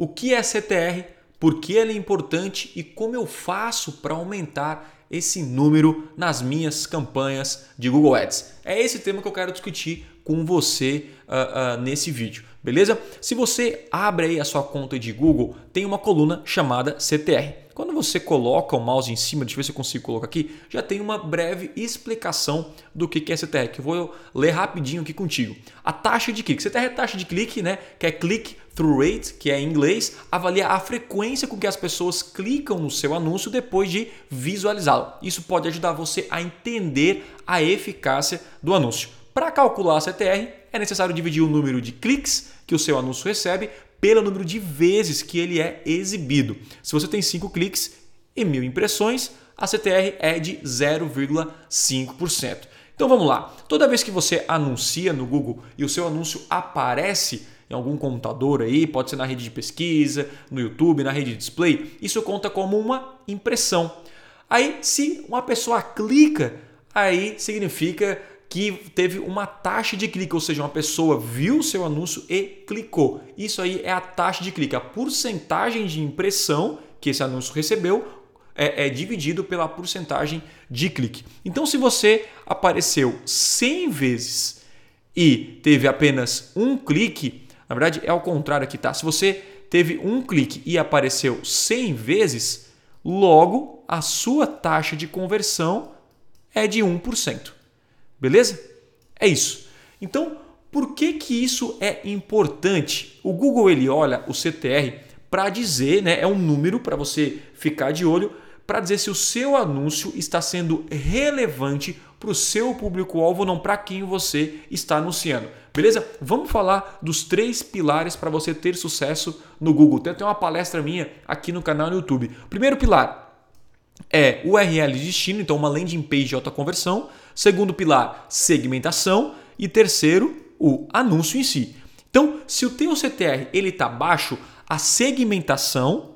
o que é CTR, por que ela é importante e como eu faço para aumentar esse número nas minhas campanhas de Google Ads. É esse tema que eu quero discutir com você uh, uh, nesse vídeo, beleza? Se você abre aí a sua conta de Google, tem uma coluna chamada CTR. Quando você coloca o mouse em cima, deixa eu ver se eu consigo colocar aqui, já tem uma breve explicação do que é CTR, que eu vou ler rapidinho aqui contigo. A taxa de clique. CTR é taxa de clique, né? que é click through rate, que é em inglês, avalia a frequência com que as pessoas clicam no seu anúncio depois de visualizá-lo. Isso pode ajudar você a entender a eficácia do anúncio. Para calcular a CTR, é necessário dividir o número de cliques que o seu anúncio recebe pelo número de vezes que ele é exibido. Se você tem 5 cliques e mil impressões, a CTR é de 0,5%. Então vamos lá. Toda vez que você anuncia no Google e o seu anúncio aparece em algum computador aí, pode ser na rede de pesquisa, no YouTube, na rede de display, isso conta como uma impressão. Aí, se uma pessoa clica, aí significa que teve uma taxa de clique, ou seja, uma pessoa viu o seu anúncio e clicou. Isso aí é a taxa de clique, a porcentagem de impressão que esse anúncio recebeu é, é dividido pela porcentagem de clique. Então, se você apareceu 100 vezes e teve apenas um clique, na verdade é ao contrário aqui, tá? Se você teve um clique e apareceu 100 vezes, logo a sua taxa de conversão é de 1%. Beleza? É isso. Então, por que que isso é importante? O Google ele olha o CTR para dizer, né, é um número para você ficar de olho para dizer se o seu anúncio está sendo relevante para o seu público-alvo, não para quem você está anunciando. Beleza? Vamos falar dos três pilares para você ter sucesso no Google. Tem até uma palestra minha aqui no canal no YouTube. Primeiro pilar é URL de destino, então uma landing page de alta conversão. Segundo pilar, segmentação. E terceiro, o anúncio em si. Então, se o teu CTR está baixo, a segmentação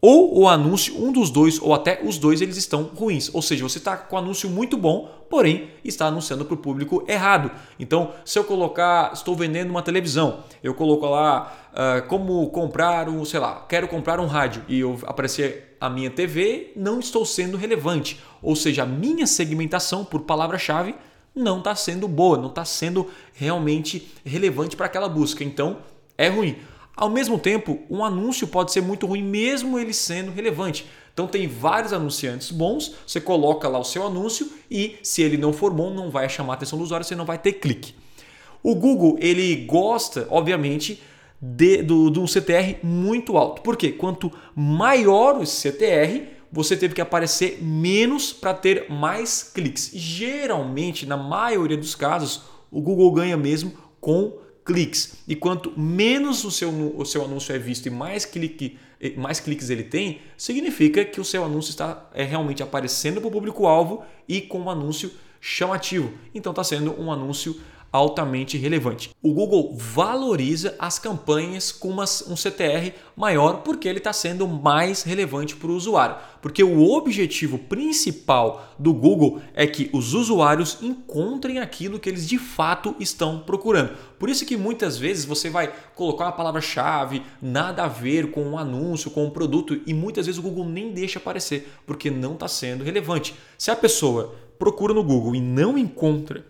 ou o anúncio, um dos dois ou até os dois, eles estão ruins. Ou seja, você está com o anúncio muito bom, porém está anunciando para o público errado. Então, se eu colocar, estou vendendo uma televisão, eu coloco lá uh, como comprar um, sei lá, quero comprar um rádio e eu aparecer a minha TV, não estou sendo relevante. Ou seja, a minha segmentação por palavra-chave não está sendo boa, não está sendo realmente relevante para aquela busca. Então, é ruim. Ao mesmo tempo, um anúncio pode ser muito ruim, mesmo ele sendo relevante. Então tem vários anunciantes bons, você coloca lá o seu anúncio e se ele não for bom, não vai chamar a atenção do usuário, você não vai ter clique. O Google ele gosta, obviamente, de, do, do CTR muito alto. Por quê? Quanto maior o CTR, você teve que aparecer menos para ter mais cliques. Geralmente, na maioria dos casos, o Google ganha mesmo com cliques. E quanto menos o seu, o seu anúncio é visto e mais, clique, mais cliques ele tem, significa que o seu anúncio está é, realmente aparecendo para o público-alvo e com um anúncio chamativo. Então está sendo um anúncio altamente relevante. O Google valoriza as campanhas com uma, um CTR maior porque ele está sendo mais relevante para o usuário. Porque o objetivo principal do Google é que os usuários encontrem aquilo que eles de fato estão procurando. Por isso que muitas vezes você vai colocar uma palavra-chave nada a ver com um anúncio, com um produto e muitas vezes o Google nem deixa aparecer porque não está sendo relevante. Se a pessoa procura no Google e não encontra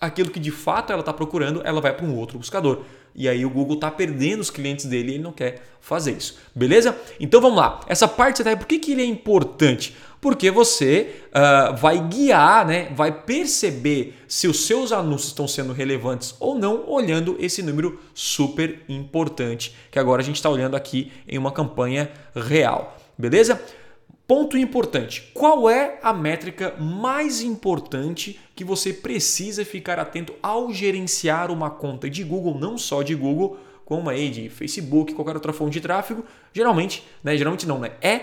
aquilo que de fato ela está procurando, ela vai para um outro buscador. E aí o Google está perdendo os clientes dele e ele não quer fazer isso. Beleza? Então vamos lá. Essa parte tá por que, que ele é importante? Porque você uh, vai guiar, né? vai perceber se os seus anúncios estão sendo relevantes ou não, olhando esse número super importante, que agora a gente está olhando aqui em uma campanha real. Beleza? Ponto importante: qual é a métrica mais importante que você precisa ficar atento ao gerenciar uma conta de Google, não só de Google, como aí de Facebook, qualquer outra fonte de tráfego? Geralmente, né? Geralmente não, né? É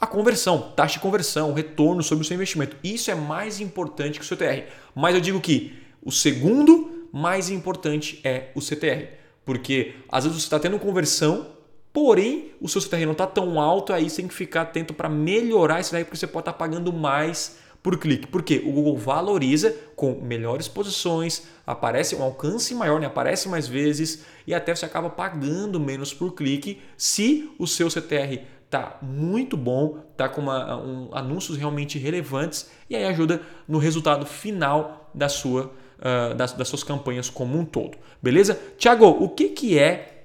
a conversão, taxa de conversão, retorno sobre o seu investimento. Isso é mais importante que o CTR. Mas eu digo que o segundo mais importante é o CTR. Porque às vezes você está tendo conversão Porém, o seu CTR não está tão alto, aí você tem que ficar atento para melhorar isso daí, porque você pode estar tá pagando mais por clique. Porque o Google valoriza com melhores posições, aparece um alcance maior, né? aparece mais vezes e até você acaba pagando menos por clique se o seu CTR tá muito bom, tá com uma, um, anúncios realmente relevantes e aí ajuda no resultado final da sua, uh, das, das suas campanhas como um todo. Beleza? Tiago, o que, que é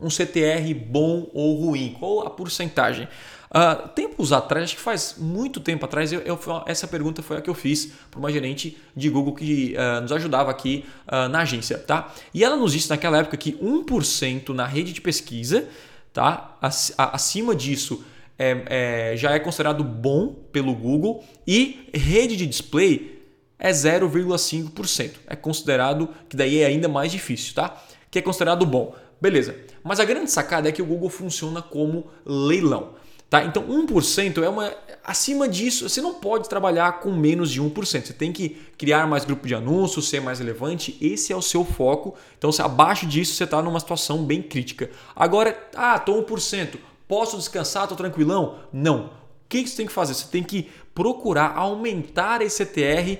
um CTR bom ou ruim? Qual a porcentagem? Uh, tempos atrás, acho que faz muito tempo atrás, eu, eu, essa pergunta foi a que eu fiz para uma gerente de Google que uh, nos ajudava aqui uh, na agência. Tá? E ela nos disse naquela época que 1% na rede de pesquisa, tá? acima disso é, é, já é considerado bom pelo Google e rede de display é 0,5%. É considerado que daí é ainda mais difícil, tá? Que é considerado bom. Beleza. Mas a grande sacada é que o Google funciona como leilão. Tá? Então 1% é uma. Acima disso, você não pode trabalhar com menos de 1%. Você tem que criar mais grupo de anúncios, ser mais relevante. Esse é o seu foco. Então, se abaixo disso, você está numa situação bem crítica. Agora, ah, estou 1%. Posso descansar, estou tranquilão? Não. O que você tem que fazer? Você tem que procurar aumentar esse CTR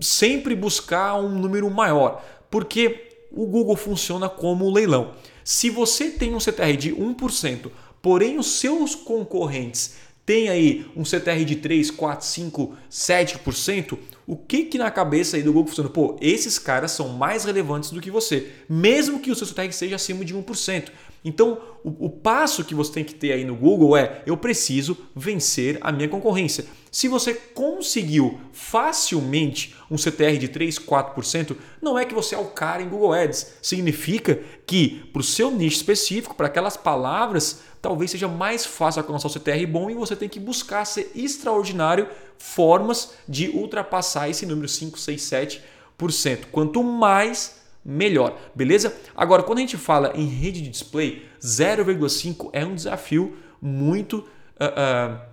sempre buscar um número maior. Porque o Google funciona como leilão. Se você tem um CTR de 1%, porém os seus concorrentes têm aí um CTR de 3, 4, 5, 7%, o que que na cabeça aí do Google funciona? Pô, esses caras são mais relevantes do que você, mesmo que o seu CTR seja acima de 1%. Então, o, o, passo que você tem que ter aí no Google é: eu preciso vencer a minha concorrência. Se você conseguiu facilmente um CTR de 3, 4%, não é que você é o cara em Google Ads. Significa que para o seu nicho específico, para aquelas palavras, talvez seja mais fácil alcançar o CTR bom e você tem que buscar ser extraordinário formas de ultrapassar esse número 5, 6, 7%. Quanto mais melhor, beleza? Agora, quando a gente fala em rede de display, 0,5 é um desafio muito uh, uh,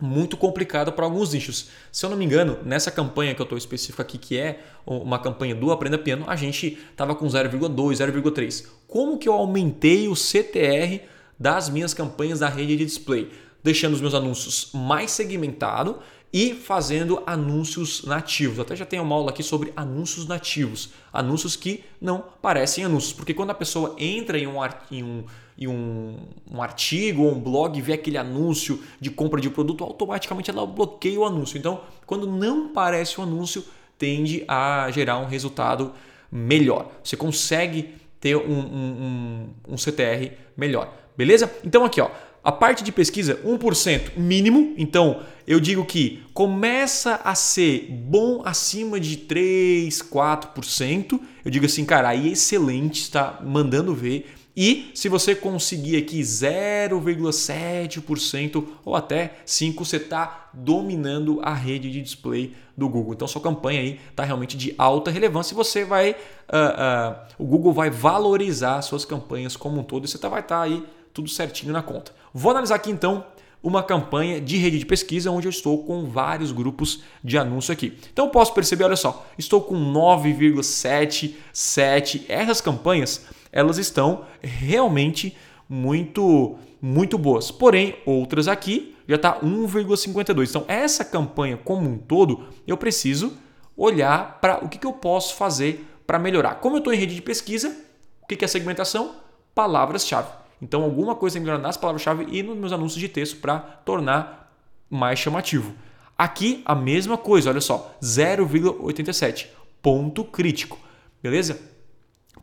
muito complicado para alguns nichos. Se eu não me engano, nessa campanha que eu estou específico aqui, que é uma campanha do Aprenda Piano, a gente estava com 0,2, 0,3. Como que eu aumentei o CTR das minhas campanhas da rede de display? Deixando os meus anúncios mais segmentados e fazendo anúncios nativos. Até já tem uma aula aqui sobre anúncios nativos, anúncios que não parecem anúncios, porque quando a pessoa entra em um, em um, em um, um artigo ou um blog e vê aquele anúncio de compra de produto, automaticamente ela bloqueia o anúncio. Então, quando não parece um anúncio, tende a gerar um resultado melhor. Você consegue ter um, um, um, um CTR melhor. Beleza? Então aqui, ó, a parte de pesquisa, 1% mínimo. Então, eu digo que começa a ser bom acima de 3, 4%. Eu digo assim, cara, aí é excelente, está mandando ver. E se você conseguir aqui 0,7% ou até 5%, você está dominando a rede de display do Google. Então sua campanha aí está realmente de alta relevância e você vai. Uh, uh, o Google vai valorizar suas campanhas como um todo e você tá, vai estar tá aí tudo certinho na conta. Vou analisar aqui então uma campanha de rede de pesquisa onde eu estou com vários grupos de anúncio aqui. Então eu posso perceber, olha só, estou com 9,77. Essas campanhas, elas estão realmente muito muito boas. Porém, outras aqui já está 1,52. Então, essa campanha como um todo, eu preciso olhar para o que, que eu posso fazer para melhorar. Como eu estou em rede de pesquisa, o que, que é segmentação? Palavras-chave. Então, alguma coisa tem que melhorar nas palavras-chave e nos meus anúncios de texto para tornar mais chamativo. Aqui, a mesma coisa, olha só, 0,87, ponto crítico, beleza?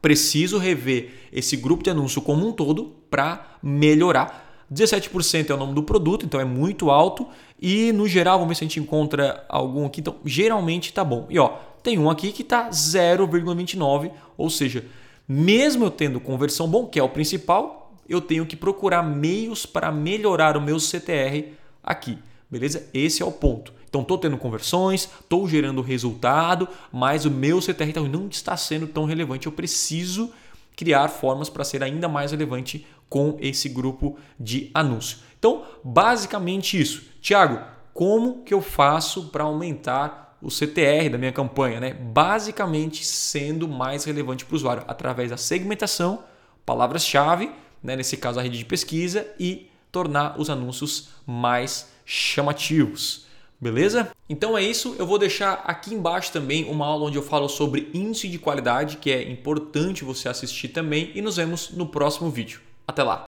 Preciso rever esse grupo de anúncio como um todo para melhorar. 17% é o nome do produto, então é muito alto. E no geral, vamos ver se a gente encontra algum aqui. Então, geralmente tá bom. E ó, tem um aqui que tá 0,29, ou seja, mesmo eu tendo conversão bom, que é o principal, eu tenho que procurar meios para melhorar o meu CTR aqui. Beleza? Esse é o ponto. Então, estou tendo conversões, estou gerando resultado, mas o meu CTR então, não está sendo tão relevante. Eu preciso criar formas para ser ainda mais relevante com esse grupo de anúncio. Então, basicamente isso. Tiago, como que eu faço para aumentar o CTR da minha campanha? Né? Basicamente, sendo mais relevante para o usuário através da segmentação, palavras-chave né, nesse caso a rede de pesquisa, e tornar os anúncios mais chamativos. Beleza? Então é isso. Eu vou deixar aqui embaixo também uma aula onde eu falo sobre índice de qualidade, que é importante você assistir também. E nos vemos no próximo vídeo. Até lá!